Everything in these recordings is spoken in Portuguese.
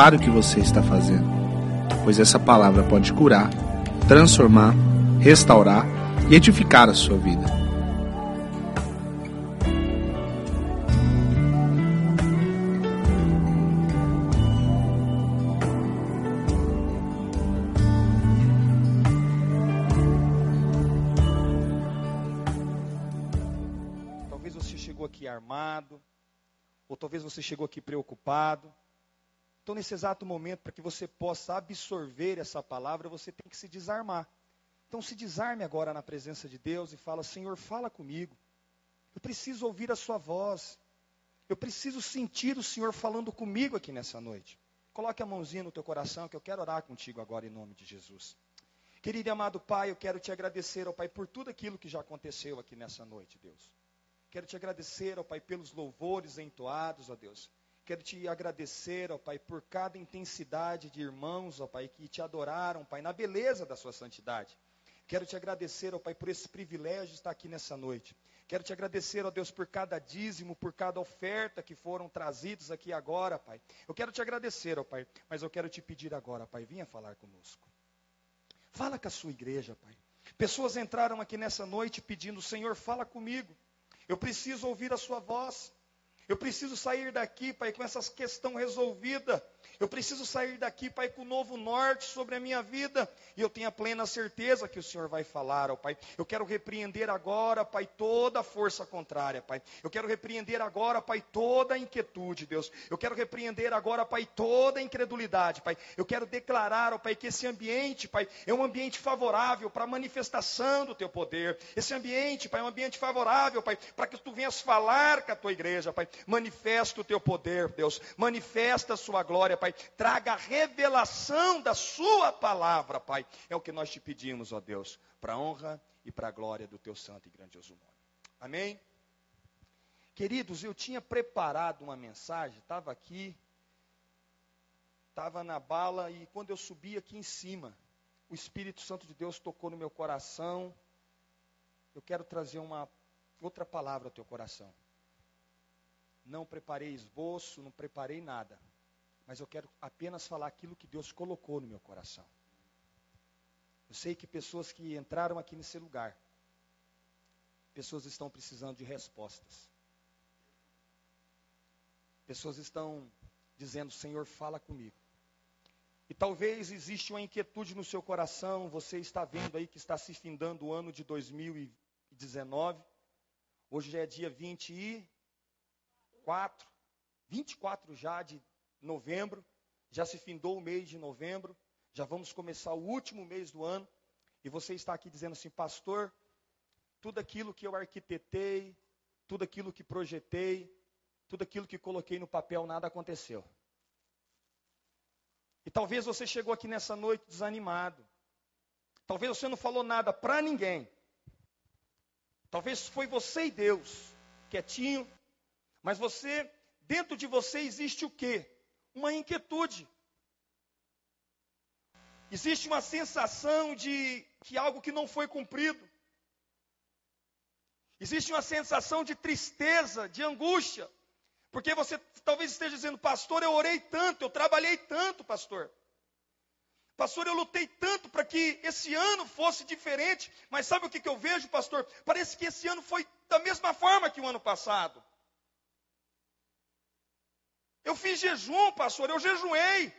para o que você está fazendo, pois essa palavra pode curar, transformar, restaurar e edificar a sua vida. talvez você chegou aqui preocupado. Então, nesse exato momento, para que você possa absorver essa palavra, você tem que se desarmar. Então, se desarme agora na presença de Deus e fala: Senhor, fala comigo. Eu preciso ouvir a Sua voz. Eu preciso sentir o Senhor falando comigo aqui nessa noite. Coloque a mãozinha no teu coração que eu quero orar contigo agora em nome de Jesus. Querido e amado Pai, eu quero te agradecer, ó Pai, por tudo aquilo que já aconteceu aqui nessa noite, Deus. Quero te agradecer, ó Pai, pelos louvores entoados, ó Deus. Quero te agradecer, ó Pai, por cada intensidade de irmãos, ó Pai, que te adoraram, Pai, na beleza da sua santidade. Quero te agradecer, ó Pai, por esse privilégio de estar aqui nessa noite. Quero te agradecer, ó Deus, por cada dízimo, por cada oferta que foram trazidos aqui agora, Pai. Eu quero te agradecer, ó Pai, mas eu quero te pedir agora, Pai, vinha falar conosco. Fala com a sua igreja, Pai. Pessoas entraram aqui nessa noite pedindo, Senhor, fala comigo. Eu preciso ouvir a sua voz. Eu preciso sair daqui, Pai, com essa questão resolvida. Eu preciso sair daqui, Pai, com um novo norte sobre a minha vida. E eu tenho a plena certeza que o Senhor vai falar, ó Pai. Eu quero repreender agora, Pai, toda força contrária, Pai. Eu quero repreender agora, Pai, toda inquietude, Deus. Eu quero repreender agora, Pai, toda incredulidade, Pai. Eu quero declarar, ó Pai, que esse ambiente, Pai, é um ambiente favorável para a manifestação do Teu poder. Esse ambiente, Pai, é um ambiente favorável, Pai, para que Tu venhas falar com a Tua igreja, Pai. Manifesta o Teu poder, Deus. Manifesta a Sua glória, Pai. Traga a revelação da Sua palavra, Pai. É o que nós te pedimos, ó Deus, para a honra e para a glória do Teu santo e grandioso nome. Amém? Queridos, eu tinha preparado uma mensagem, estava aqui, estava na bala, e quando eu subi aqui em cima, o Espírito Santo de Deus tocou no meu coração. Eu quero trazer uma outra palavra ao teu coração. Não preparei esboço, não preparei nada mas eu quero apenas falar aquilo que Deus colocou no meu coração. Eu sei que pessoas que entraram aqui nesse lugar, pessoas estão precisando de respostas. Pessoas estão dizendo: Senhor, fala comigo. E talvez existe uma inquietude no seu coração, você está vendo aí que está se findando o ano de 2019. Hoje já é dia 24, 24 já de novembro, já se findou o mês de novembro, já vamos começar o último mês do ano, e você está aqui dizendo assim, pastor, tudo aquilo que eu arquitetei, tudo aquilo que projetei, tudo aquilo que coloquei no papel, nada aconteceu. E talvez você chegou aqui nessa noite desanimado. Talvez você não falou nada para ninguém. Talvez foi você e Deus, quietinho, mas você, dentro de você existe o quê? Uma inquietude. Existe uma sensação de que algo que não foi cumprido. Existe uma sensação de tristeza, de angústia. Porque você talvez esteja dizendo, pastor, eu orei tanto, eu trabalhei tanto, pastor. Pastor, eu lutei tanto para que esse ano fosse diferente, mas sabe o que, que eu vejo, pastor? Parece que esse ano foi da mesma forma que o ano passado. Eu fiz jejum, pastor, eu jejuei.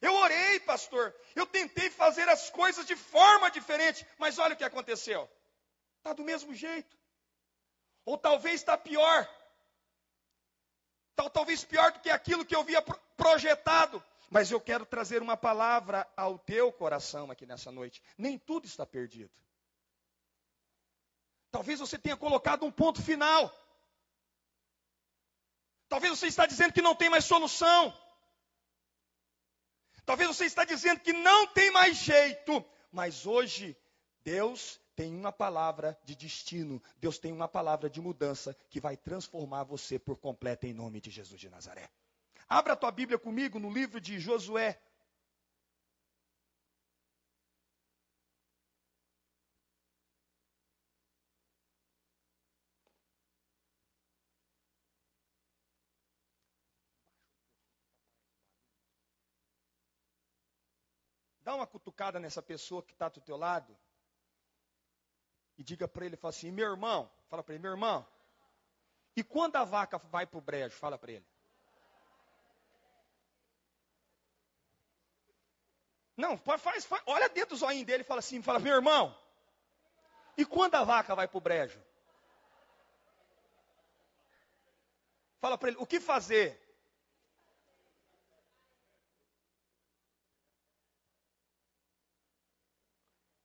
Eu orei, pastor. Eu tentei fazer as coisas de forma diferente, mas olha o que aconteceu. Está do mesmo jeito. Ou talvez está pior. Tal, talvez pior do que aquilo que eu havia projetado. Mas eu quero trazer uma palavra ao teu coração aqui nessa noite. Nem tudo está perdido. Talvez você tenha colocado um ponto final. Talvez você está dizendo que não tem mais solução. Talvez você está dizendo que não tem mais jeito. Mas hoje Deus tem uma palavra de destino. Deus tem uma palavra de mudança que vai transformar você por completo em nome de Jesus de Nazaré. Abra a tua Bíblia comigo no livro de Josué, Dá uma cutucada nessa pessoa que está do teu lado e diga para ele, fala assim, meu irmão, fala para ele, meu irmão, e quando a vaca vai para o brejo, fala para ele. Não, faz, faz, olha dentro do zoinho dele e fala assim, fala, meu irmão, e quando a vaca vai para o brejo? Fala para ele, o que fazer?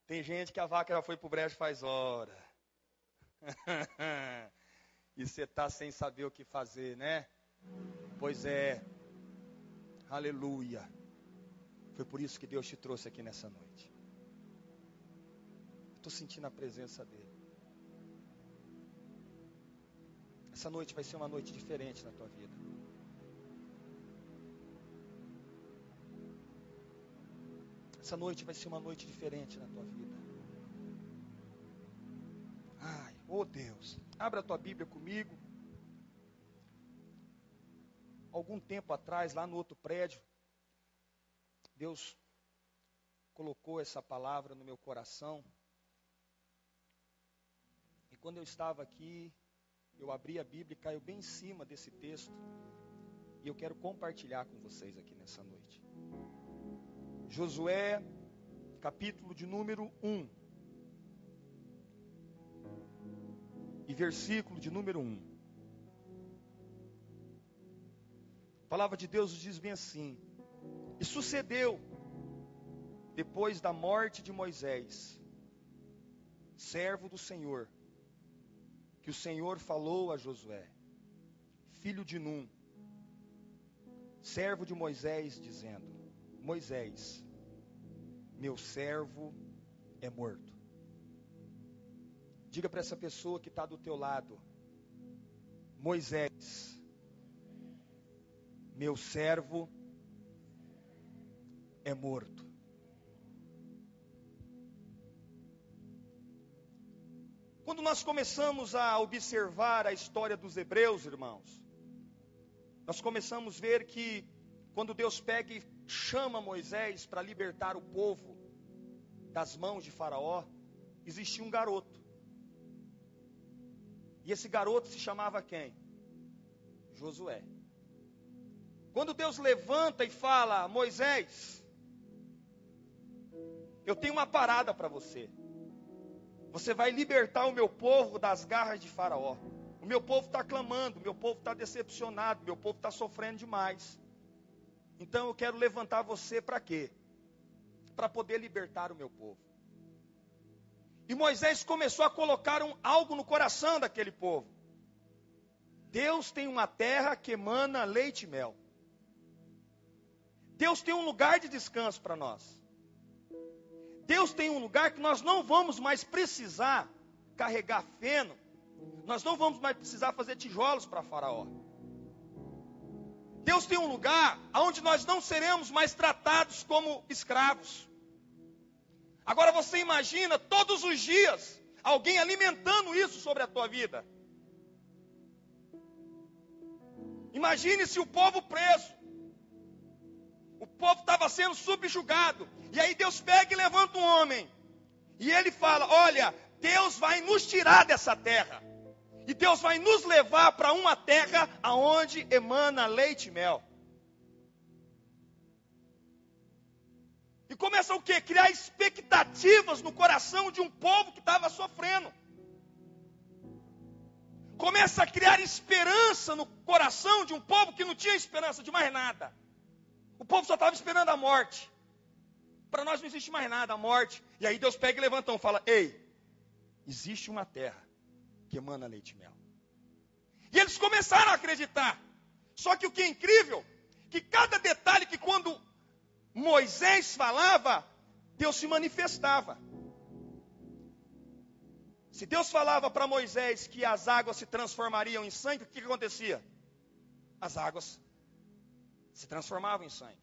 Tem gente que a vaca já foi para o brejo faz hora. e você está sem saber o que fazer, né? Pois é. Aleluia. Foi por isso que Deus te trouxe aqui nessa noite. Estou sentindo a presença dEle. Essa noite vai ser uma noite diferente na tua vida. Essa noite vai ser uma noite diferente na tua vida. Ai, oh Deus, abra a tua Bíblia comigo. Algum tempo atrás, lá no outro prédio, Deus colocou essa palavra no meu coração. E quando eu estava aqui, eu abri a Bíblia e caiu bem em cima desse texto. E eu quero compartilhar com vocês aqui nessa noite. Josué, capítulo de número 1. E versículo de número 1. A palavra de Deus diz bem assim: E sucedeu, depois da morte de Moisés, servo do Senhor, que o Senhor falou a Josué, filho de Num, servo de Moisés, dizendo: Moisés, meu servo é morto. Diga para essa pessoa que está do teu lado, Moisés, meu servo é morto. Quando nós começamos a observar a história dos hebreus, irmãos, nós começamos a ver que quando Deus pega e chama Moisés para libertar o povo das mãos de Faraó, existia um garoto. E esse garoto se chamava quem? Josué. Quando Deus levanta e fala, Moisés, eu tenho uma parada para você. Você vai libertar o meu povo das garras de Faraó. O meu povo está clamando, o meu povo está decepcionado, o meu povo está sofrendo demais. Então eu quero levantar você para quê? Para poder libertar o meu povo. E Moisés começou a colocar um, algo no coração daquele povo. Deus tem uma terra que emana leite e mel. Deus tem um lugar de descanso para nós. Deus tem um lugar que nós não vamos mais precisar carregar feno. Nós não vamos mais precisar fazer tijolos para Faraó. Deus tem um lugar onde nós não seremos mais tratados como escravos. Agora você imagina todos os dias alguém alimentando isso sobre a tua vida. Imagine se o povo preso, o povo estava sendo subjugado, e aí Deus pega e levanta um homem, e ele fala: Olha, Deus vai nos tirar dessa terra. E Deus vai nos levar para uma terra aonde emana leite e mel. E começa o que? Criar expectativas no coração de um povo que estava sofrendo. Começa a criar esperança no coração de um povo que não tinha esperança de mais nada. O povo só estava esperando a morte. Para nós não existe mais nada, a morte. E aí Deus pega e levanta e fala: Ei, existe uma terra que emana leite e mel. E eles começaram a acreditar. Só que o que é incrível, que cada detalhe que quando Moisés falava, Deus se manifestava. Se Deus falava para Moisés que as águas se transformariam em sangue, o que, que acontecia? As águas se transformavam em sangue.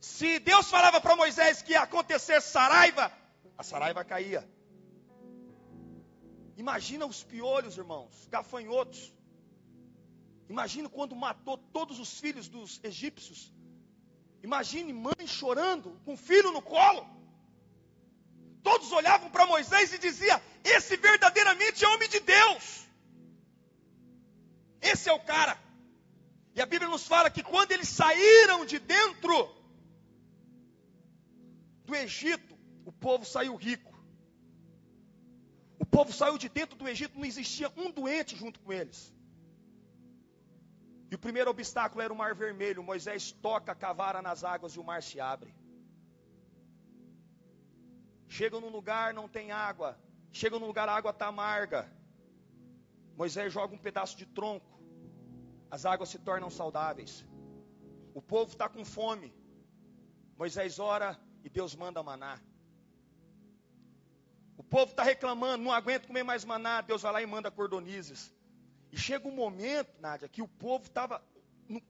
Se Deus falava para Moisés que ia acontecer saraiva, a saraiva caía. Imagina os piolhos, irmãos, gafanhotos. Imagina quando matou todos os filhos dos egípcios. Imagine mãe chorando com filho no colo. Todos olhavam para Moisés e diziam: Esse verdadeiramente é homem de Deus. Esse é o cara. E a Bíblia nos fala que quando eles saíram de dentro do Egito, o povo saiu rico. Povo saiu de dentro do Egito, não existia um doente junto com eles. E o primeiro obstáculo era o mar vermelho. Moisés toca a cavara nas águas e o mar se abre. Chegam num lugar, não tem água. Chegam num lugar, a água está amarga. Moisés joga um pedaço de tronco. As águas se tornam saudáveis. O povo está com fome. Moisés ora e Deus manda maná. Povo está reclamando, não aguenta comer mais maná. Deus vai lá e manda cordonizes. E chega um momento, Nádia, que o povo estava.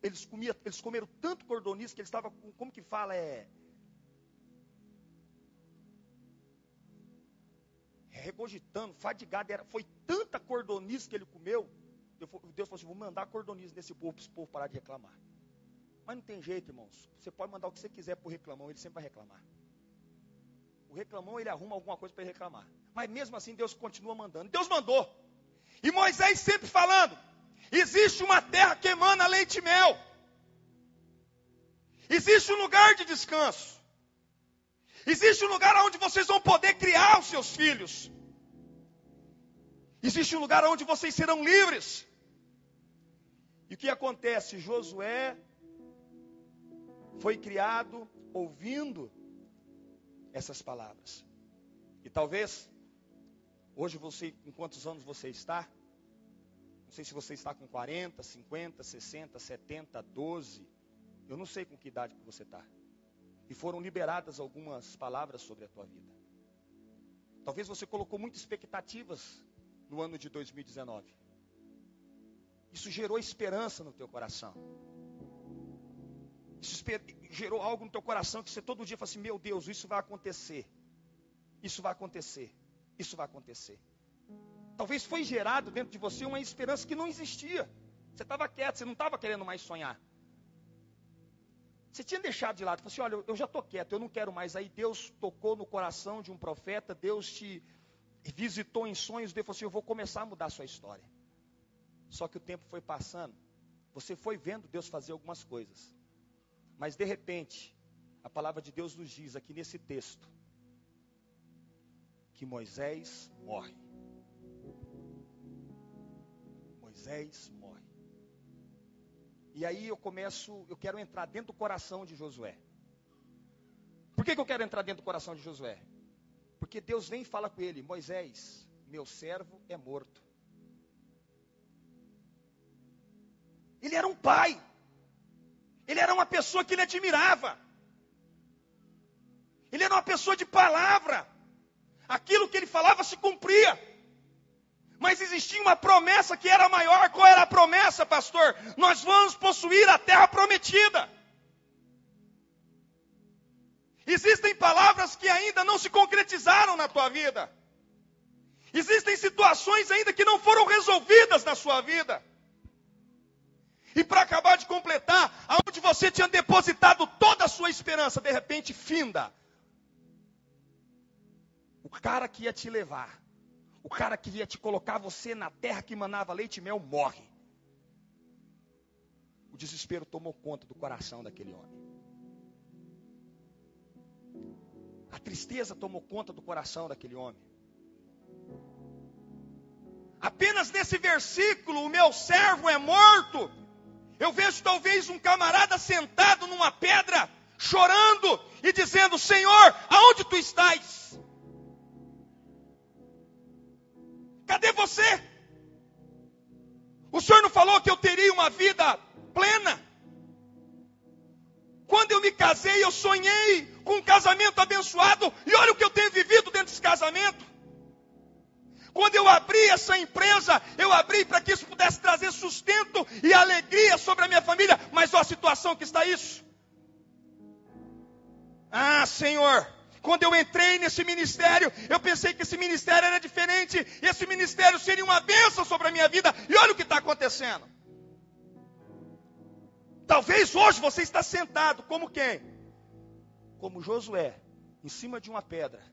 Eles, eles comeram tanto cordonice que eles estavam. Como que fala? É. é regogitando, fadigado. Era, foi tanta cordonice que ele comeu. Deus falou assim: vou mandar cordonice nesse povo para esse povo parar de reclamar. Mas não tem jeito, irmãos. Você pode mandar o que você quiser para o reclamão, ele sempre vai reclamar. O reclamão, ele arruma alguma coisa para reclamar. Mas mesmo assim, Deus continua mandando. Deus mandou. E Moisés sempre falando: existe uma terra que emana leite e mel. Existe um lugar de descanso. Existe um lugar onde vocês vão poder criar os seus filhos. Existe um lugar onde vocês serão livres. E o que acontece? Josué foi criado ouvindo essas palavras. E talvez Hoje você, em quantos anos você está? Não sei se você está com 40, 50, 60, 70, 12. Eu não sei com que idade que você está. E foram liberadas algumas palavras sobre a tua vida. Talvez você colocou muitas expectativas no ano de 2019. Isso gerou esperança no teu coração. Gerou algo no teu coração que você todo dia fala assim: Meu Deus, isso vai acontecer. Isso vai acontecer isso vai acontecer. Talvez foi gerado dentro de você uma esperança que não existia. Você estava quieto, você não estava querendo mais sonhar. Você tinha deixado de lado, falou assim: olha, eu já estou quieto, eu não quero mais. Aí Deus tocou no coração de um profeta, Deus te visitou em sonhos, Deus falou assim: eu vou começar a mudar a sua história. Só que o tempo foi passando, você foi vendo Deus fazer algumas coisas. Mas de repente, a palavra de Deus nos diz aqui nesse texto, que Moisés morre. Moisés morre. E aí eu começo, eu quero entrar dentro do coração de Josué. Por que, que eu quero entrar dentro do coração de Josué? Porque Deus vem e fala com ele: Moisés, meu servo é morto. Ele era um pai. Ele era uma pessoa que ele admirava. Ele era uma pessoa de palavra aquilo que ele falava se cumpria. Mas existia uma promessa que era maior. Qual era a promessa, pastor? Nós vamos possuir a terra prometida. Existem palavras que ainda não se concretizaram na tua vida. Existem situações ainda que não foram resolvidas na sua vida. E para acabar de completar, aonde você tinha depositado toda a sua esperança, de repente finda o cara que ia te levar, o cara que ia te colocar você na terra que manava leite e mel, morre. O desespero tomou conta do coração daquele homem. A tristeza tomou conta do coração daquele homem. Apenas nesse versículo, o meu servo é morto. Eu vejo talvez um camarada sentado numa pedra, chorando e dizendo: Senhor, aonde tu estás? Cadê você? O Senhor não falou que eu teria uma vida plena? Quando eu me casei, eu sonhei com um casamento abençoado, e olha o que eu tenho vivido dentro desse casamento. Quando eu abri essa empresa, eu abri para que isso pudesse trazer sustento e alegria sobre a minha família, mas olha a situação que está isso. Ah, Senhor, quando eu entrei nesse ministério, eu pensei que esse ministério era diferente. Esse ministério seria uma bênção sobre a minha vida. E olha o que está acontecendo. Talvez hoje você está sentado como quem? Como Josué, em cima de uma pedra,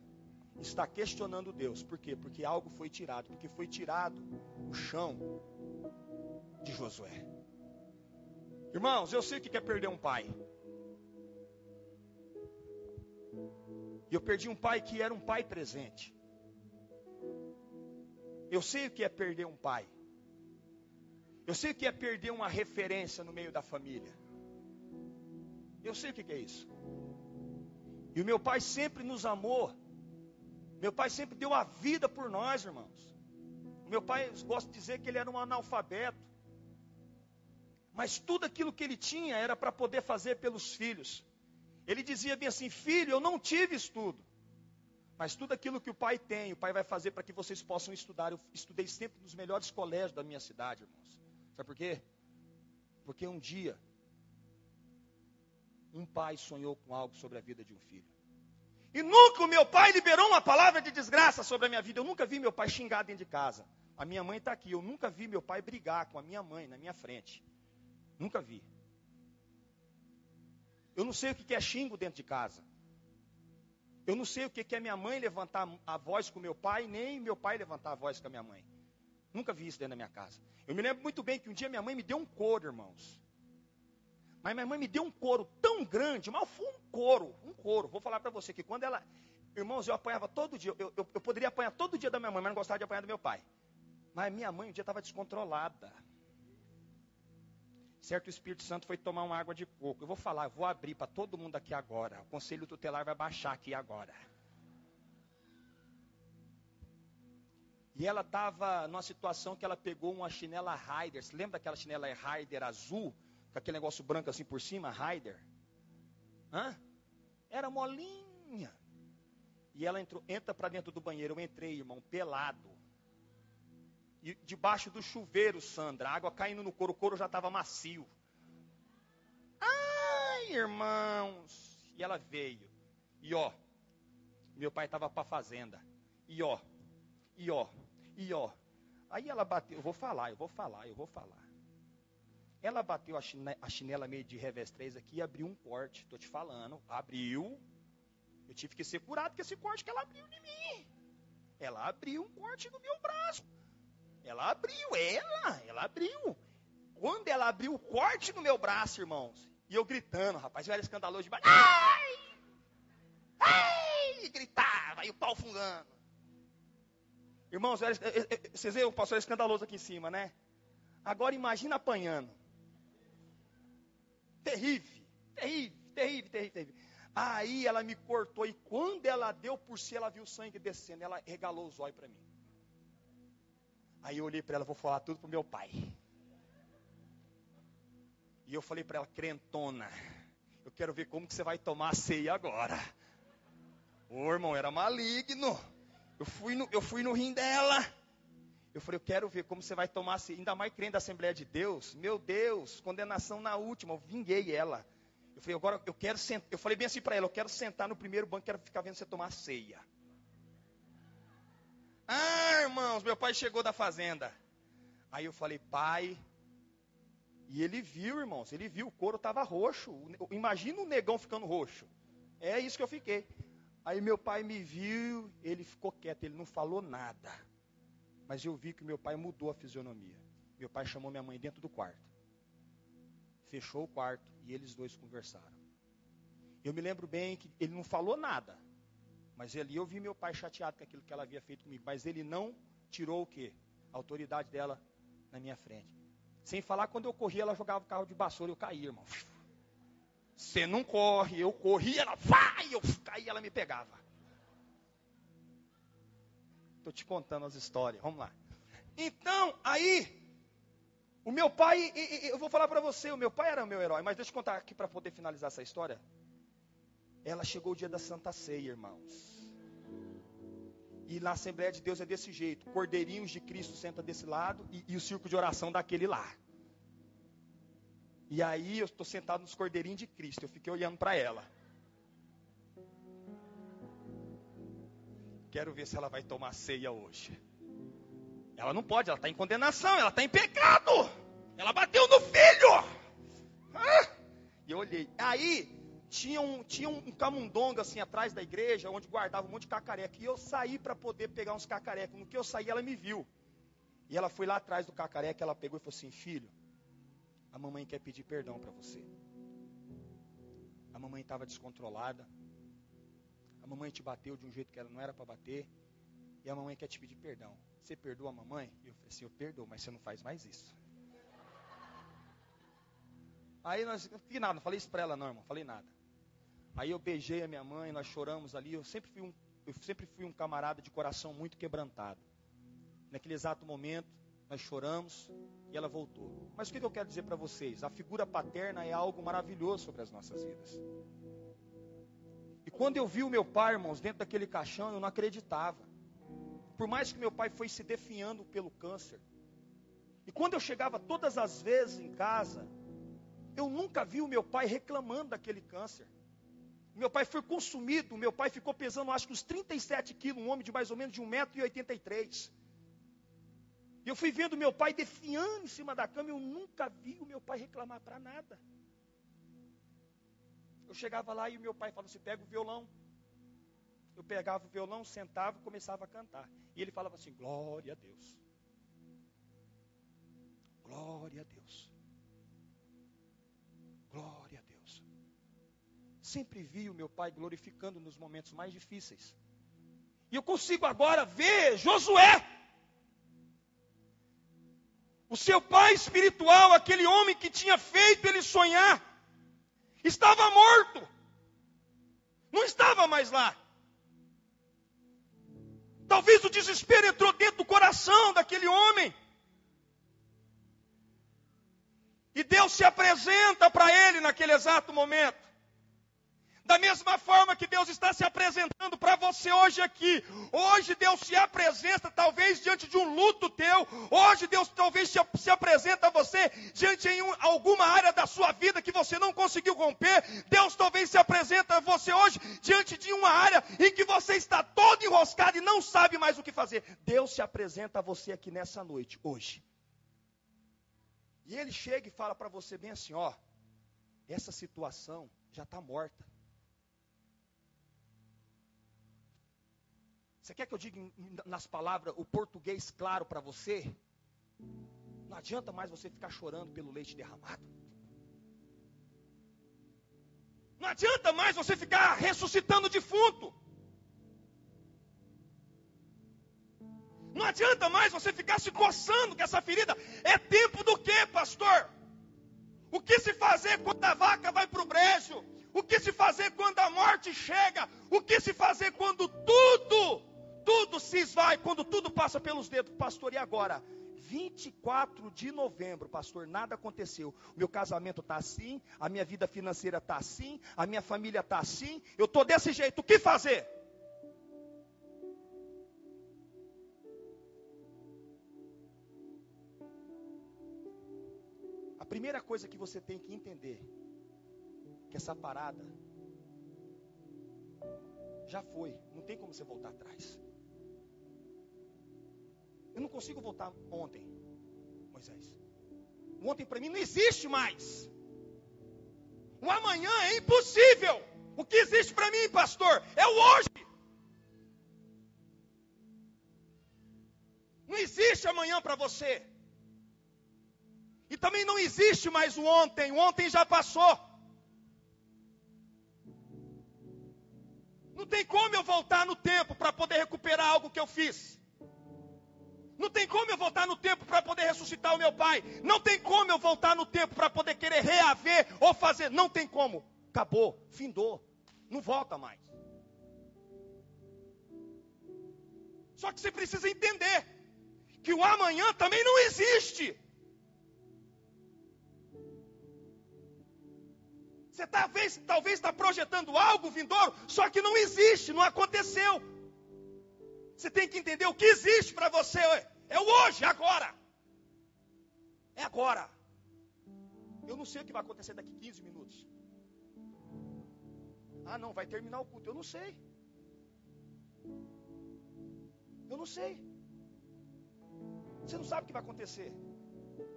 está questionando Deus. Por quê? Porque algo foi tirado, porque foi tirado o chão de Josué. Irmãos, eu sei o que é perder um pai. E eu perdi um pai que era um pai presente. Eu sei o que é perder um pai. Eu sei o que é perder uma referência no meio da família. Eu sei o que é isso. E o meu pai sempre nos amou. Meu pai sempre deu a vida por nós, irmãos. Meu pai, eu gosto de dizer que ele era um analfabeto. Mas tudo aquilo que ele tinha era para poder fazer pelos filhos. Ele dizia bem assim: Filho, eu não tive estudo. Mas tudo aquilo que o pai tem, o pai vai fazer para que vocês possam estudar. Eu estudei sempre nos melhores colégios da minha cidade, irmãos. Sabe por quê? Porque um dia, um pai sonhou com algo sobre a vida de um filho. E nunca o meu pai liberou uma palavra de desgraça sobre a minha vida. Eu nunca vi meu pai xingar dentro de casa. A minha mãe está aqui. Eu nunca vi meu pai brigar com a minha mãe na minha frente. Nunca vi. Eu não sei o que é xingo dentro de casa. Eu não sei o que é minha mãe levantar a voz com meu pai, nem meu pai levantar a voz com a minha mãe. Nunca vi isso dentro da minha casa. Eu me lembro muito bem que um dia minha mãe me deu um couro, irmãos. Mas minha mãe me deu um couro tão grande, mas foi um couro, um couro. Vou falar para você que quando ela. Irmãos, eu apanhava todo dia. Eu, eu, eu, poderia apanhar todo dia da minha mãe, mas não gostava de apanhar do meu pai. Mas minha mãe um dia estava descontrolada. Certo, o Espírito Santo foi tomar uma água de coco. Eu vou falar, eu vou abrir para todo mundo aqui agora. O conselho tutelar vai baixar aqui agora. E ela estava numa situação que ela pegou uma chinela Raider. Você lembra daquela chinela Raider azul? Com aquele negócio branco assim por cima, Raider? Hã? Era molinha. E ela entrou, entra para dentro do banheiro. Eu entrei, irmão, pelado. E debaixo do chuveiro, Sandra, água caindo no couro, o couro já estava macio. Ai, irmãos. E ela veio. E ó, meu pai estava para a fazenda. E ó, e ó, e ó. Aí ela bateu, eu vou falar, eu vou falar, eu vou falar. Ela bateu a, chinela, meio de revés 3 aqui e abriu um corte. Estou te falando. Abriu. Eu tive que ser curado com esse corte que ela abriu de mim. Ela abriu um corte no meu braço. Ela abriu, ela, ela abriu. Quando ela abriu o corte no meu braço, irmãos, e eu gritando, rapaz, eu era escandaloso de baixo. Ai! Ai! Gritava, e o pau fungando. Irmãos, vocês veem o pastor escandaloso aqui em cima, né? Agora imagina apanhando. Terrível, terrível, terrível, terrível. Aí ela me cortou e quando ela deu por si, ela viu o sangue descendo. Ela regalou os olhos para mim. Aí eu olhei para ela, vou falar tudo pro meu pai. E eu falei para ela, crentona, eu quero ver como que você vai tomar a ceia agora. Ô irmão, era maligno. Eu fui no, eu fui no rim dela. Eu falei, eu quero ver como você vai tomar, ainda mais crente da Assembleia de Deus. Meu Deus, condenação na última, eu vinguei ela. Eu falei, agora eu quero sentar. Eu falei bem assim para ela, eu quero sentar no primeiro banco, quero ficar vendo você tomar ceia. Ah, irmãos, meu pai chegou da fazenda. Aí eu falei, pai. E ele viu, irmãos, ele viu, o couro estava roxo. Imagina o negão ficando roxo. É isso que eu fiquei. Aí meu pai me viu, ele ficou quieto, ele não falou nada. Mas eu vi que meu pai mudou a fisionomia. Meu pai chamou minha mãe dentro do quarto. Fechou o quarto e eles dois conversaram. Eu me lembro bem que ele não falou nada. Mas ali eu vi meu pai chateado com aquilo que ela havia feito comigo. Mas ele não tirou o quê? A autoridade dela na minha frente. Sem falar, quando eu corria, ela jogava o carro de vassoura e eu caía, irmão. Você não corre, eu corri, ela vai, eu caí, ela me pegava. Estou te contando as histórias, vamos lá. Então, aí, o meu pai, eu vou falar para você, o meu pai era o meu herói, mas deixa eu contar aqui para poder finalizar essa história. Ela chegou o dia da Santa Ceia, irmãos. E na Assembleia de Deus é desse jeito: cordeirinhos de Cristo senta desse lado e, e o circo de oração daquele lá. E aí eu estou sentado nos cordeirinhos de Cristo. Eu fiquei olhando para ela. Quero ver se ela vai tomar ceia hoje. Ela não pode, ela está em condenação, ela está em pecado. Ela bateu no filho. Ah! olhei. Aí tinha um, tinha um camundonga assim atrás da igreja, onde guardava um monte de cacareca. E eu saí para poder pegar uns cacarecas. No que eu saí, ela me viu. E ela foi lá atrás do cacareca, ela pegou e falou assim: Filho, a mamãe quer pedir perdão para você. A mamãe estava descontrolada. A mamãe te bateu de um jeito que ela não era para bater. E a mamãe quer te pedir perdão. Você perdoa a mamãe? E eu falei assim: Eu perdoo, mas você não faz mais isso. Aí nós, não nada, não falei isso para ela não, irmão, falei nada. Aí eu beijei a minha mãe, nós choramos ali. Eu sempre fui um, eu sempre fui um camarada de coração muito quebrantado. Naquele exato momento, nós choramos e ela voltou. Mas o que eu quero dizer para vocês? A figura paterna é algo maravilhoso sobre as nossas vidas. Quando eu vi o meu pai, irmãos, dentro daquele caixão, eu não acreditava. Por mais que meu pai foi se definhando pelo câncer. E quando eu chegava todas as vezes em casa, eu nunca vi o meu pai reclamando daquele câncer. Meu pai foi consumido, meu pai ficou pesando acho que uns 37 quilos, um homem de mais ou menos de 1,83m. E eu fui vendo meu pai definhando em cima da cama, eu nunca vi o meu pai reclamar para nada. Eu chegava lá e meu pai falava assim: pega o violão. Eu pegava o violão, sentava e começava a cantar. E ele falava assim: glória a Deus. Glória a Deus. Glória a Deus. Sempre vi o meu pai glorificando nos momentos mais difíceis. E eu consigo agora ver Josué. O seu pai espiritual, aquele homem que tinha feito ele sonhar, estava morto. Não estava mais lá. Talvez o desespero entrou dentro do coração daquele homem. E Deus se apresenta para ele naquele exato momento. Da mesma forma que Deus está se apresentando para você hoje aqui. Hoje Deus se apresenta talvez diante de um luto teu. Hoje Deus talvez se, se apresenta a você diante de um, alguma área da sua vida que você não conseguiu romper. Deus talvez se apresenta a você hoje diante de uma área em que você está todo enroscado e não sabe mais o que fazer. Deus se apresenta a você aqui nessa noite, hoje. E ele chega e fala para você bem assim: ó, essa situação já está morta. Você quer que eu diga nas palavras o português claro para você? Não adianta mais você ficar chorando pelo leite derramado. Não adianta mais você ficar ressuscitando defunto. Não adianta mais você ficar se coçando com essa ferida. É tempo do que, pastor? O que se fazer quando a vaca vai para o brejo? O que se fazer quando a morte chega? O que se fazer quando tudo, tudo se esvai, quando tudo passa pelos dedos? Pastor, e agora? 24 de novembro, pastor, nada aconteceu. O meu casamento está assim, a minha vida financeira está assim, a minha família está assim, eu estou desse jeito, o que fazer? A primeira coisa que você tem que entender que essa parada já foi, não tem como você voltar atrás. Eu não consigo voltar ontem, Moisés. Ontem para mim não existe mais. O amanhã é impossível. O que existe para mim, pastor, é o hoje. Não existe amanhã para você. E também não existe mais o ontem, o ontem já passou. Não tem como eu voltar no tempo para poder recuperar algo que eu fiz. Não tem como eu voltar no tempo para poder ressuscitar o meu pai. Não tem como eu voltar no tempo para poder querer reaver ou fazer. Não tem como. Acabou, findou. Não volta mais. Só que você precisa entender que o amanhã também não existe. Você talvez está projetando algo vindouro, só que não existe, não aconteceu. Você tem que entender o que existe para você é o hoje, agora. É agora. Eu não sei o que vai acontecer daqui 15 minutos. Ah, não, vai terminar o culto. Eu não sei. Eu não sei. Você não sabe o que vai acontecer.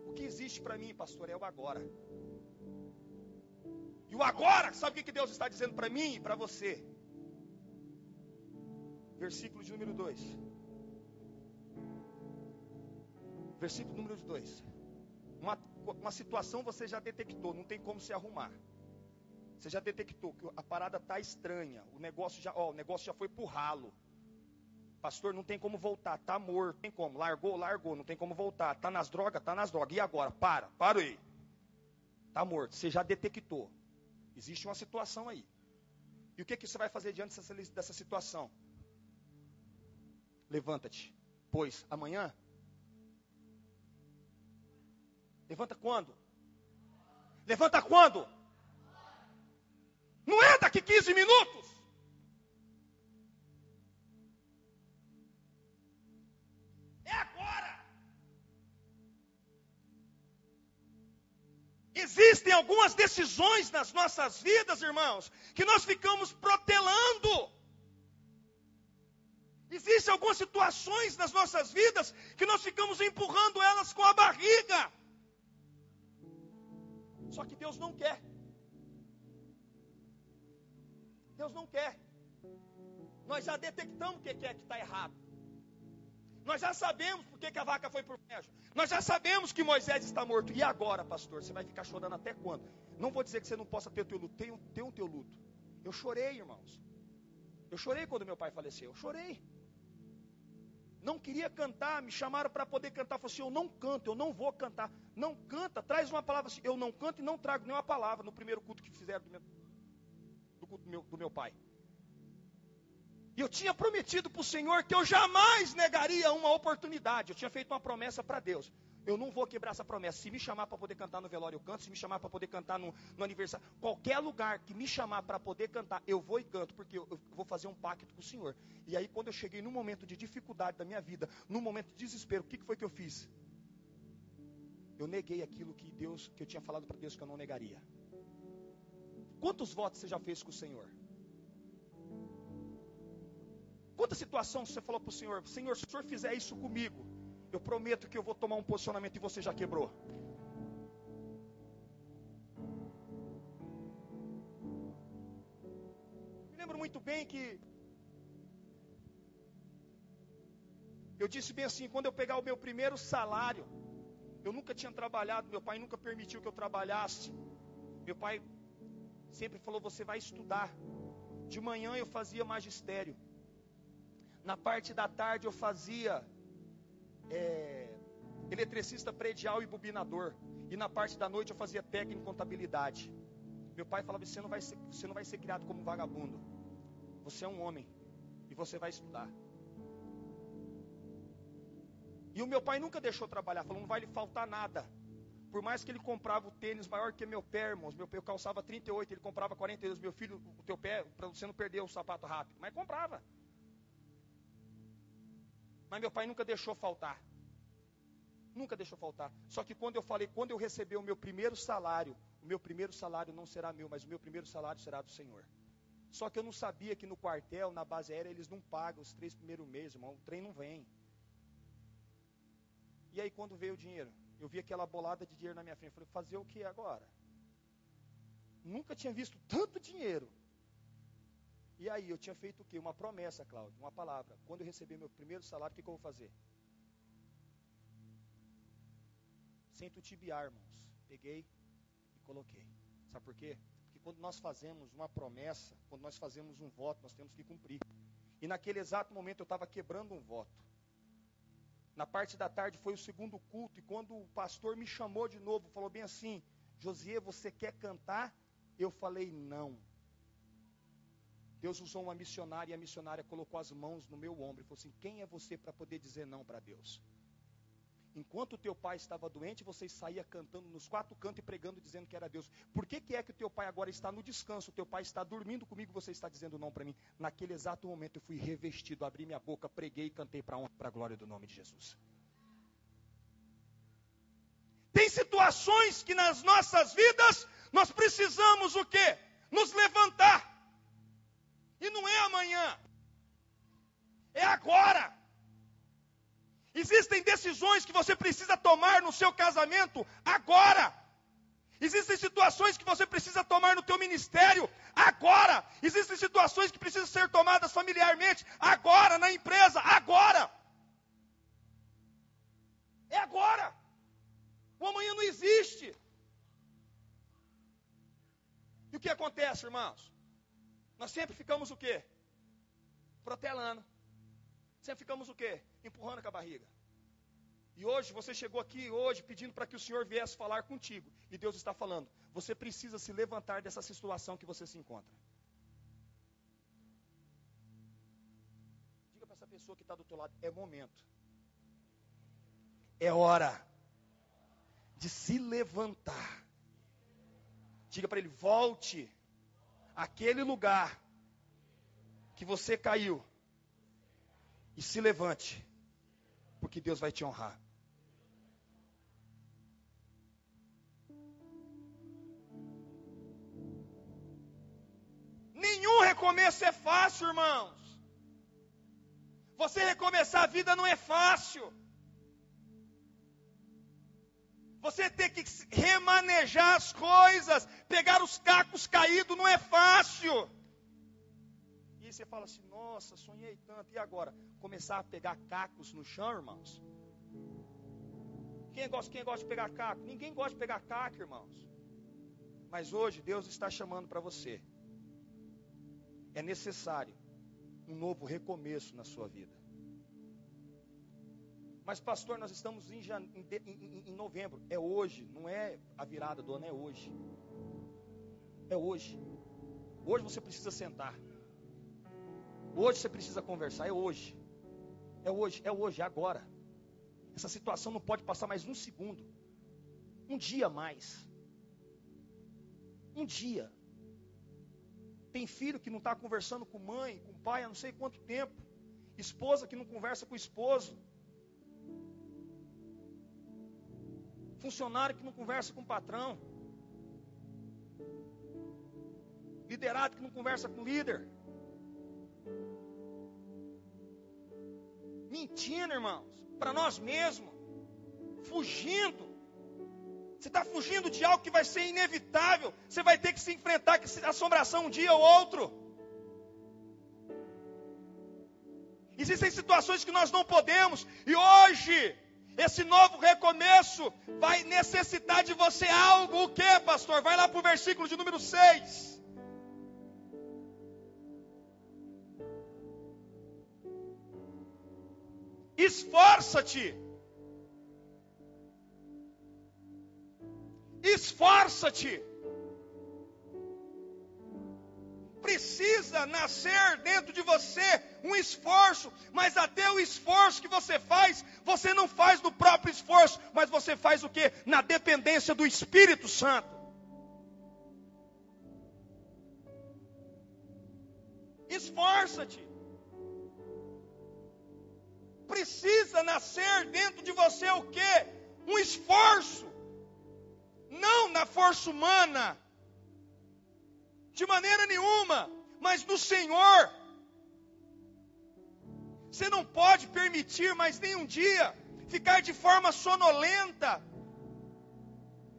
O que existe para mim, pastor, é o agora. E o agora, sabe o que Deus está dizendo para mim e para você? Versículo de número 2. Versículo número 2. Uma, uma situação você já detectou, não tem como se arrumar. Você já detectou que a parada está estranha. O negócio já, ó, o negócio já foi pro ralo. Pastor, não tem como voltar, tá morto, não tem como. Largou, largou, não tem como voltar. Tá nas drogas, tá nas drogas. E agora? Para, para aí. Tá morto. Você já detectou. Existe uma situação aí. E o que, que você vai fazer diante dessa, dessa situação? Levanta-te, pois amanhã. Levanta quando? Levanta quando? Não é daqui 15 minutos. É agora. Existem algumas decisões nas nossas vidas, irmãos, que nós ficamos protelando. Existem algumas situações nas nossas vidas que nós ficamos empurrando elas com a barriga. Só que Deus não quer. Deus não quer. Nós já detectamos o que é que está errado. Nós já sabemos por que, a vaca foi por brejo. Nós já sabemos que Moisés está morto. E agora, pastor? Você vai ficar chorando até quando? Não vou dizer que você não possa ter o teu luto. Tem, tem o teu luto. Eu chorei, irmãos. Eu chorei quando meu pai faleceu. Eu chorei. Não queria cantar, me chamaram para poder cantar. Falei assim: eu não canto, eu não vou cantar. Não canta, traz uma palavra assim. Eu não canto e não trago nenhuma palavra no primeiro culto que fizeram do meu, do culto do meu, do meu pai. E eu tinha prometido para o Senhor que eu jamais negaria uma oportunidade. Eu tinha feito uma promessa para Deus. Eu não vou quebrar essa promessa. Se me chamar para poder cantar no velório, eu canto. Se me chamar para poder cantar no, no, aniversário, qualquer lugar que me chamar para poder cantar, eu vou e canto, porque eu, eu, vou fazer um pacto com o Senhor. E aí, quando eu cheguei num momento de dificuldade da minha vida, num momento de desespero, o que, que foi que eu fiz? Eu neguei aquilo que Deus, que eu tinha falado para Deus que eu não negaria. Quantos votos você já fez com o Senhor? Quantas situações você falou para o Senhor, Senhor, se o Senhor fizer isso comigo, eu prometo que eu vou tomar um posicionamento e você já quebrou. Me lembro muito bem que eu disse bem assim, quando eu pegar o meu primeiro salário, eu nunca tinha trabalhado, meu pai nunca permitiu que eu trabalhasse. Meu pai sempre falou: você vai estudar. De manhã eu fazia magistério. Na parte da tarde eu fazia é, eletricista predial e bobinador. E na parte da noite eu fazia técnico em contabilidade. Meu pai falava: você não vai ser, você não vai ser criado como vagabundo. Você é um homem e você vai estudar. E o meu pai nunca deixou trabalhar, falou: não vai lhe faltar nada. Por mais que ele comprava o tênis maior que meu pé, irmãos, meu pé calçava 38, ele comprava 42. Meu filho, o teu pé, para você não perder o sapato rápido. Mas comprava. Mas meu pai nunca deixou faltar. Nunca deixou faltar. Só que quando eu falei, quando eu receber o meu primeiro salário, o meu primeiro salário não será meu, mas o meu primeiro salário será do Senhor. Só que eu não sabia que no quartel, na base aérea, eles não pagam os três primeiros meses, irmão. O trem não vem. E aí quando veio o dinheiro, eu vi aquela bolada de dinheiro na minha frente. Eu falei, fazer o que agora? Nunca tinha visto tanto dinheiro. E aí, eu tinha feito o quê? Uma promessa, Cláudio, uma palavra. Quando eu receber meu primeiro salário, o que, que eu vou fazer? Sem tutibiar, irmãos. Peguei e coloquei. Sabe por quê? Porque quando nós fazemos uma promessa, quando nós fazemos um voto, nós temos que cumprir. E naquele exato momento eu estava quebrando um voto. Na parte da tarde foi o segundo culto, e quando o pastor me chamou de novo, falou bem assim: Josias, você quer cantar? Eu falei, não. Deus usou uma missionária e a missionária colocou as mãos no meu ombro e falou assim: Quem é você para poder dizer não para Deus? Enquanto o teu pai estava doente, você saía cantando nos quatro cantos e pregando, dizendo que era Deus. Por que, que é que o teu pai agora está no descanso? O teu pai está dormindo comigo, você está dizendo não para mim? Naquele exato momento eu fui revestido, abri minha boca, preguei e cantei para a glória do nome de Jesus. Tem situações que nas nossas vidas nós precisamos o quê? Nos levantar. E não é amanhã. É agora. Existem decisões que você precisa tomar no seu casamento agora. Existem situações que você precisa tomar no teu ministério, agora. Existem situações que precisam ser tomadas familiarmente, agora, na empresa, agora. É agora. O amanhã não existe. E o que acontece, irmãos? Nós sempre ficamos o quê? Protelando. Sempre ficamos o quê? Empurrando com a barriga. E hoje você chegou aqui hoje pedindo para que o Senhor viesse falar contigo. E Deus está falando: você precisa se levantar dessa situação que você se encontra. Diga para essa pessoa que está do teu lado: é momento. É hora de se levantar. Diga para ele: volte àquele lugar que você caiu e se levante, porque Deus vai te honrar. Nenhum recomeço é fácil, irmãos. Você recomeçar a vida não é fácil. Você ter que remanejar as coisas, pegar os cacos caídos, não é fácil. E você fala assim: nossa, sonhei tanto, e agora? Começar a pegar cacos no chão, irmãos? Quem gosta, quem gosta de pegar caco? Ninguém gosta de pegar caco, irmãos. Mas hoje Deus está chamando para você é necessário um novo recomeço na sua vida. Mas, pastor, nós estamos em, em, em, novembro. É hoje, não é a virada do ano, é hoje. É hoje. Hoje você precisa sentar. Hoje você precisa conversar. É hoje. É hoje, é hoje, é agora. Essa situação não pode passar mais um segundo. Um dia mais. Um dia. Tem filho que não está conversando com mãe, com pai há não sei quanto tempo. Esposa que não conversa com o esposo. Funcionário que não conversa com o patrão. Liderado que não conversa com o líder. Mentindo, irmãos, para nós mesmos. Fugindo você está fugindo de algo que vai ser inevitável. Você vai ter que se enfrentar com assombração um dia ou outro. Existem situações que nós não podemos. E hoje, esse novo recomeço vai necessitar de você algo. O que, pastor? Vai lá para o versículo de número 6. Esforça-te Esforça-te. Precisa nascer dentro de você um esforço, mas até o esforço que você faz, você não faz do próprio esforço, mas você faz o que? Na dependência do Espírito Santo. Esforça-te. Precisa nascer dentro de você o que? Um esforço não na força humana, de maneira nenhuma, mas no Senhor. Você não pode permitir mais nem um dia ficar de forma sonolenta.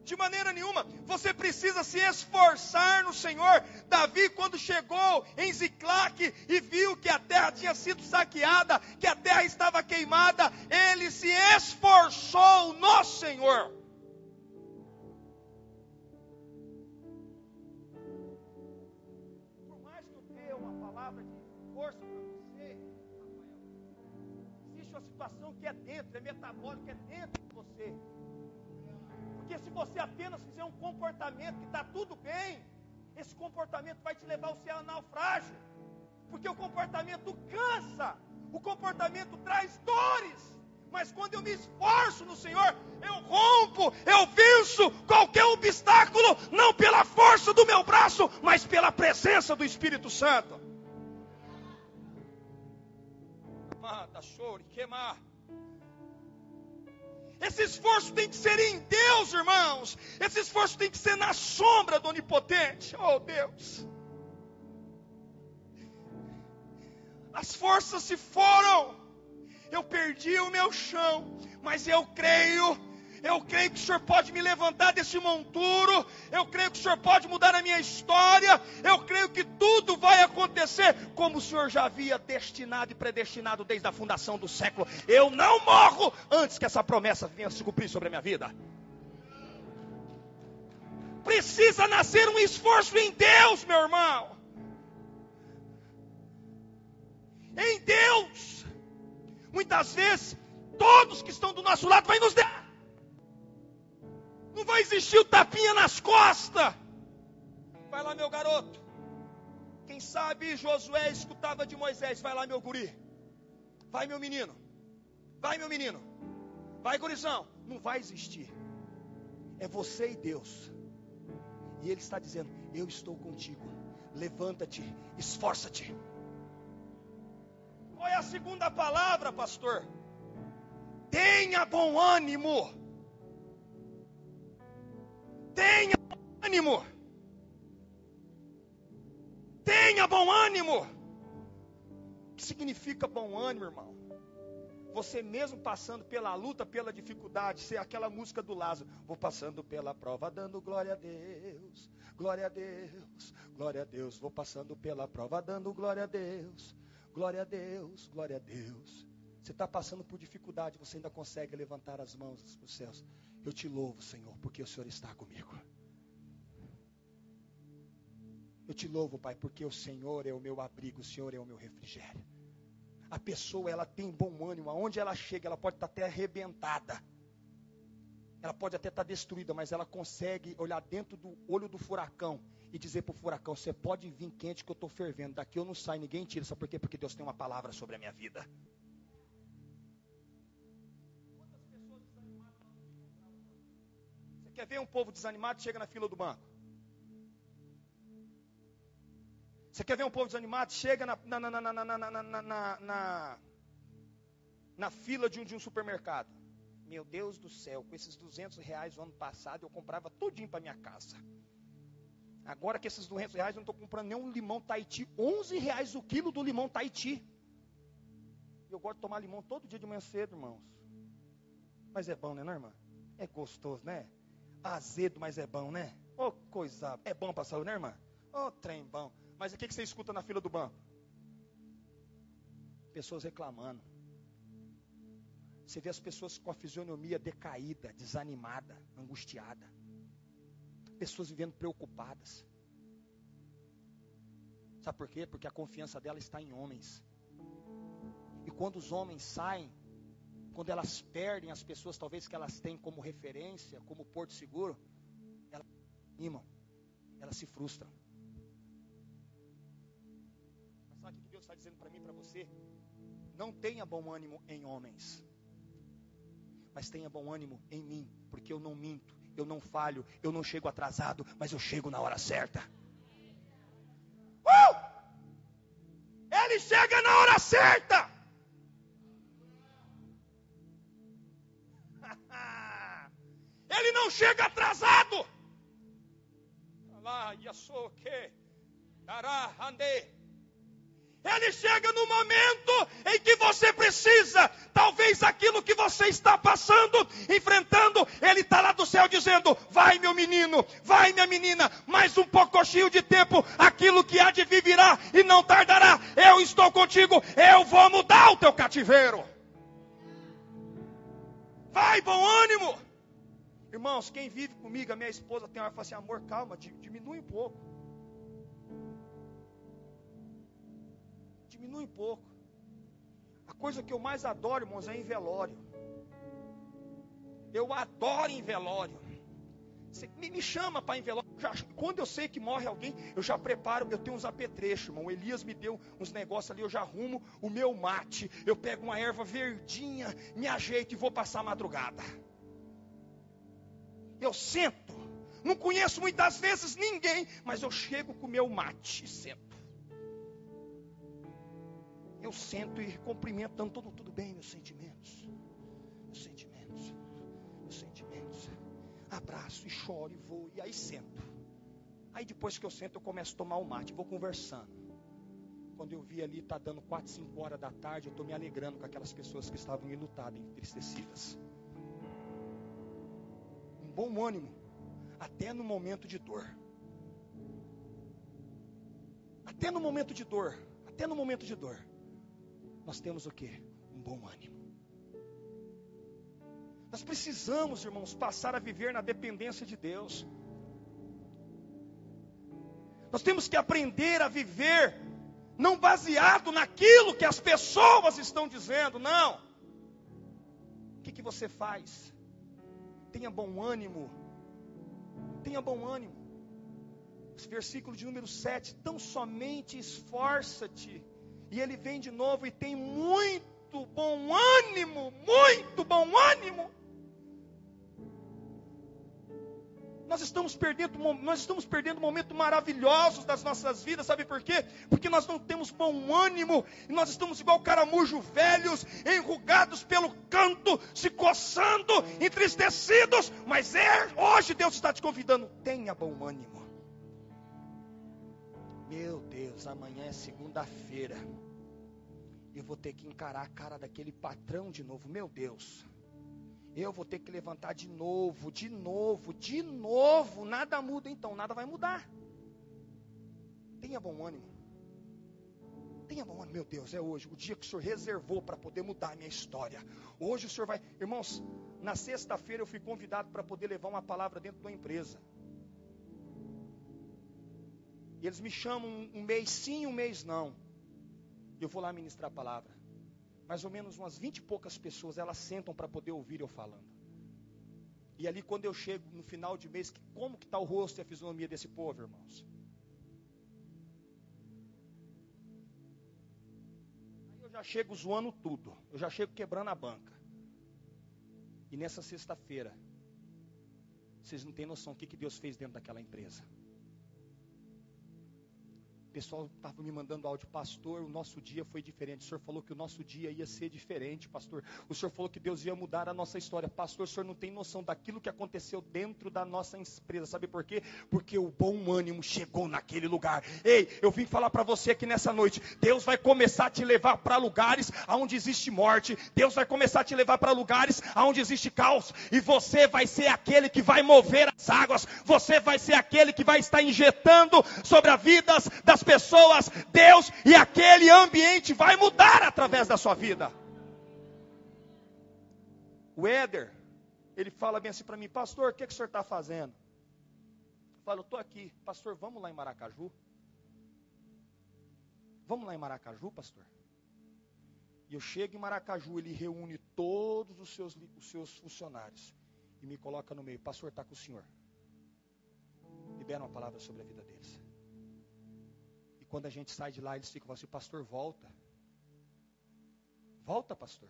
De maneira nenhuma, você precisa se esforçar no Senhor. Davi, quando chegou em Ziclac e viu que a terra tinha sido saqueada, que a terra estava queimada, ele se esforçou no Senhor. Metabólica, é dentro de você. Porque se você apenas fizer um comportamento que está tudo bem, esse comportamento vai te levar ao céu naufrágio. Porque o comportamento cansa, o comportamento traz dores. Mas quando eu me esforço no Senhor, eu rompo, eu venço qualquer obstáculo, não pela força do meu braço, mas pela presença do Espírito Santo. mata, chore, queimar. Esse esforço tem que ser em Deus, irmãos. Esse esforço tem que ser na sombra do Onipotente. Oh, Deus. As forças se foram. Eu perdi o meu chão, mas eu creio Eu creio que o Senhor pode me levantar desse monturo. Eu creio que o Senhor pode mudar a minha história. Eu creio que tudo vai acontecer como o Senhor já havia destinado e predestinado desde a fundação do século. Eu não morro antes que essa promessa venha se cumprir sobre a minha vida. Precisa nascer um esforço em Deus, meu irmão. Em Deus. Muitas vezes, todos que estão do nosso lado vai nos dar. Não vai existir o tapinha nas costas. Vai lá, meu garoto. Quem sabe Josué escutava de Moisés: Vai lá, meu guri. Vai, meu menino. Vai, meu menino. Vai, gurizão. Não vai existir. É você e Deus. E Ele está dizendo: Eu estou contigo. Levanta-te, esforça-te. Qual é a segunda palavra, pastor? Tenha bom ânimo. Tenha ânimo. Tenha bom ânimo. O que significa bom ânimo, irmão? Você mesmo passando pela luta, pela dificuldade, ser aquela música do Lázaro, vou passando pela prova, dando glória a Deus, glória a Deus, glória a Deus, vou passando pela prova, dando glória a Deus, glória a Deus, glória a Deus. Você está passando por dificuldade, você ainda consegue levantar as mãos para os céus. Eu te louvo, Senhor, porque o Senhor está comigo. Eu te louvo, Pai, porque o Senhor é o meu abrigo, o Senhor é o meu refrigério. A pessoa, ela tem bom ânimo, aonde ela chega, ela pode estar até arrebentada. Ela pode até estar destruída, mas ela consegue olhar dentro do olho do furacão e dizer para o furacão: Você pode vir quente que eu estou fervendo, daqui eu não saio, ninguém tira. Sabe por quê? Porque Deus tem uma palavra sobre a minha vida. Quer ver um povo desanimado? Chega na fila do banco. Você quer ver um povo desanimado? Chega na, na, na, na, na, na, na fila de um, de um supermercado. Meu Deus do céu, com esses 200 reais do ano passado, eu comprava tudinho para minha casa. Agora que esses 200 reais eu não estou comprando nenhum limão Tahiti. 11 reais o quilo do limão Tahiti. Eu gosto de tomar limão todo dia de manhã cedo, irmãos. Mas é bom, né, não, irmã? É gostoso, né? Azedo, mas é bom, né? Ô, oh, coisa. É bom para a saúde, né, irmã? Ô, oh, trem bom. Mas o que você escuta na fila do banco? Pessoas reclamando. Você vê as pessoas com a fisionomia decaída, desanimada, angustiada. Pessoas vivendo preocupadas. Sabe por quê? Porque a confiança dela está em homens. E quando os homens saem, quando elas perdem as pessoas talvez que elas têm como referência, como porto seguro, elas animam, elas se frustram. Deus está dizendo para mim e para você: não tenha bom ânimo em homens, mas tenha bom ânimo em mim, porque eu não minto, eu não falho, eu não chego atrasado, mas eu chego na hora certa. Uh! Ele chega na hora certa. Não chega atrasado. Ele chega no momento em que você precisa. Talvez aquilo que você está passando, enfrentando, Ele está lá do céu dizendo: Vai, meu menino, vai, minha menina, mais um pouquinho de tempo, aquilo que há de vir virá e não tardará. Eu estou contigo, eu vou mudar o teu cativeiro. Vai, bom ânimo. Irmãos, quem vive comigo, a minha esposa tem hora que fala assim: amor, calma, diminui um pouco. diminui um pouco. A coisa que eu mais adoro, irmãos, é em velório. Eu adoro em velório. Você me, chama para em velório. Já, quando eu sei que morre alguém, eu já preparo. Eu tenho uns apetrechos, irmão. O Elias me deu uns negócios ali. Eu já arrumo o meu mate. Eu pego uma erva verdinha, me ajeito e vou passar a madrugada. Eu sento. Não conheço muitas vezes ninguém, mas eu chego com o meu mate e sento eu sento e cumprimento, dando tudo, tudo bem, meus sentimentos. Meus sentimentos. Meus sentimentos. Abraço e choro e vou, e aí sento. Aí depois que eu sento, eu começo a tomar o mate, vou conversando. Quando eu vi ali, está dando 4, 5 horas da tarde, eu estou me alegrando com aquelas pessoas que estavam enlutadas, entristecidas. Um bom ânimo, até no momento de dor. Até no momento de dor, até no momento de dor, nós temos o que? Um bom ânimo. Nós precisamos, irmãos, passar a viver na dependência de Deus. Nós temos que aprender a viver não baseado naquilo que as pessoas estão dizendo, não. O que, que você faz? Tenha bom ânimo. Tenha bom ânimo. Versículo de número 7, tão somente esforça-te. E ele vem de novo e tem muito bom ânimo, muito bom ânimo. Nós estamos perdendo, nós estamos perdendo momentos maravilhosos das nossas vidas, sabe por quê? Porque nós não temos bom ânimo, e nós estamos igual caramujo velhos, enrugados pelo canto, se coçando, entristecidos, mas é, hoje Deus está te convidando, tenha bom ânimo. Meu Deus, amanhã é segunda-feira. Eu vou ter que encarar a cara daquele patrão de novo, meu Deus. Eu vou ter que levantar de novo, de novo, de novo. Nada muda então, nada vai mudar. Tenha bom ânimo. Tenha bom ânimo, meu Deus, é hoje, o dia que o Senhor reservou para poder mudar a minha história. Hoje o Senhor vai. Irmãos, na sexta-feira eu fui convidado para poder levar uma palavra dentro da empresa. E eles me chamam um mês sim, um mês não. Eu vou lá ministrar a palavra mais ou menos umas vinte e poucas pessoas, elas sentam para poder ouvir eu falando. E ali quando eu chego no final de mês, como que está o rosto e a fisionomia desse povo, irmãos? Aí eu já chego zoando tudo, eu já chego quebrando a banca. E nessa sexta-feira, vocês não têm noção do que, que Deus fez dentro daquela empresa. O pessoal estava me mandando áudio, pastor, o nosso dia foi diferente. O senhor falou que o nosso dia ia ser diferente, pastor. O senhor falou que Deus ia mudar a nossa história. Pastor, o senhor não tem noção daquilo que aconteceu dentro da nossa empresa. Sabe por quê? Porque o bom ânimo chegou naquele lugar. Ei, eu vim falar para você aqui nessa noite. Deus vai começar a te levar para lugares onde existe morte. Deus vai começar a te levar para lugares onde existe caos. E você vai ser aquele que vai mover as águas. Você vai ser aquele que vai estar injetando sobre as vidas das as pessoas, Deus e aquele ambiente vai mudar através da sua vida. O Éder, ele fala bem assim para mim, pastor, o que, que o senhor está fazendo? Eu falo, estou aqui, pastor, vamos lá em Maracaju? Vamos lá em Maracaju, pastor? E eu chego em Maracaju, ele reúne todos os seus, os seus funcionários e me coloca no meio, pastor, está com o senhor. Libera uma palavra sobre a vida deles quando a gente sai de lá, eles ficam assim, pastor, volta. Volta, pastor.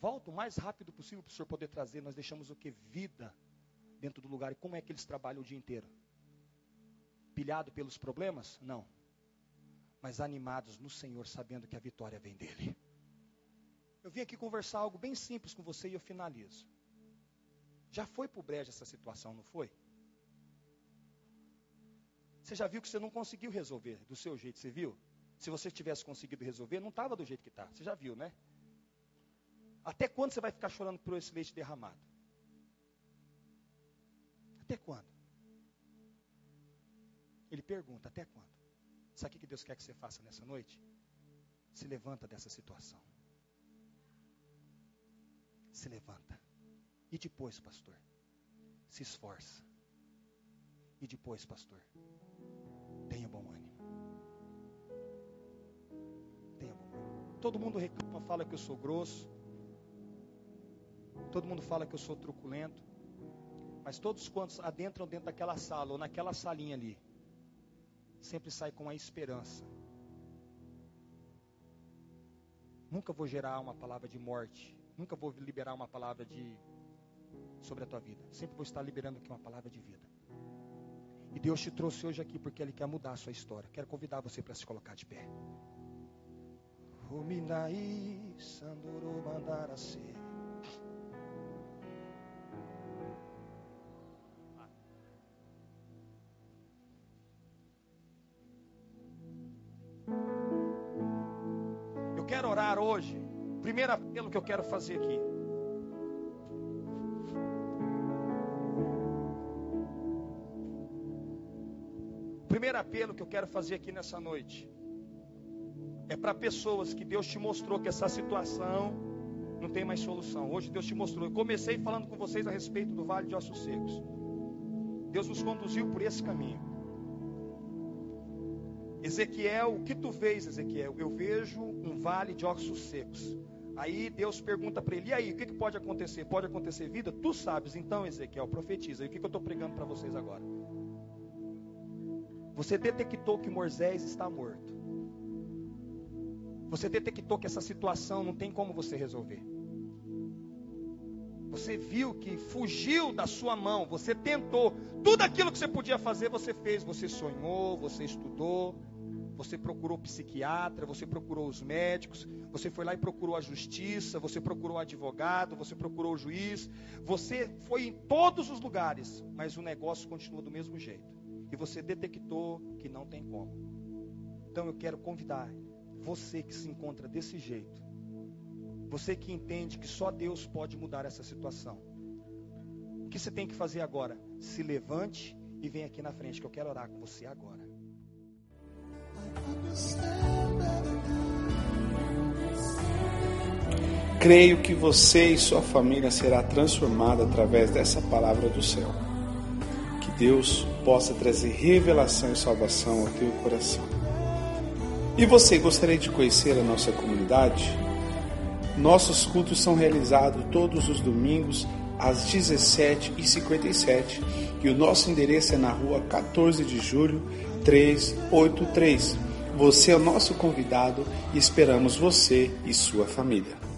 Volta o mais rápido possível para o senhor poder trazer. Nós deixamos o que? Vida dentro do lugar. E como é que eles trabalham o dia inteiro? Pilhado pelos problemas? Não. Mas animados no Senhor, sabendo que a vitória vem dele. Eu vim aqui conversar algo bem simples com você e eu finalizo. Já foi para o brejo essa situação, não foi? Você já viu que você não conseguiu resolver do seu jeito, você viu? Se você tivesse conseguido resolver, não estava do jeito que está. Você já viu, né? Até quando você vai ficar chorando por esse leite derramado? Até quando? Ele pergunta: até quando? Sabe o que Deus quer que você faça nessa noite? Se levanta dessa situação. Se levanta. E depois, pastor, se esforça. E depois, pastor, Tenha bom ânimo. Tenha bom ânimo. Todo mundo reclama, fala que eu sou grosso. Todo mundo fala que eu sou truculento. Mas todos quantos adentram dentro daquela sala ou naquela salinha ali, sempre sai com a esperança. Nunca vou gerar uma palavra de morte. Nunca vou liberar uma palavra de sobre a tua vida. Sempre vou estar liberando aqui uma palavra de vida. E Deus te trouxe hoje aqui porque Ele quer mudar a sua história. Quero convidar você para se colocar de pé. Eu quero orar hoje. Primeiro apelo que eu quero fazer aqui. Primeiro apelo que eu quero fazer aqui nessa noite é para pessoas que Deus te mostrou que essa situação não tem mais solução. Hoje Deus te mostrou. Eu comecei falando com vocês a respeito do Vale de Ossos Secos. Deus nos conduziu por esse caminho. Ezequiel, o que tu vês, Ezequiel? Eu vejo um vale de ossos secos. Aí Deus pergunta para ele: e aí, o que, que, pode acontecer? Pode acontecer vida? Tu sabes, então, Ezequiel, profetiza. E o que, que eu estou pregando para vocês agora? Você detectou que Moisés está morto. Você detectou que essa situação não tem como você resolver. Você viu que fugiu da sua mão, você tentou, tudo aquilo que você podia fazer, você fez. Você sonhou, você estudou, você procurou psiquiatra, você procurou os médicos, você foi lá e procurou a justiça, você procurou o advogado, você procurou o juiz, você foi em todos os lugares, mas o negócio continua do mesmo jeito. E você detectou que não tem como. Então eu quero convidar você que se encontra desse jeito, você que entende que só Deus pode mudar essa situação. O que você tem que fazer agora? Se levante e vem aqui na frente que eu quero orar com você agora. Creio que você e sua família será transformada através dessa palavra do céu. Que Deus possa trazer revelação e salvação ao teu coração. E você gostaria de conhecer a nossa comunidade? Nossos cultos são realizados todos os domingos às 17h57 e o nosso endereço é na rua 14 de julho 383. Você é o nosso convidado e esperamos você e sua família.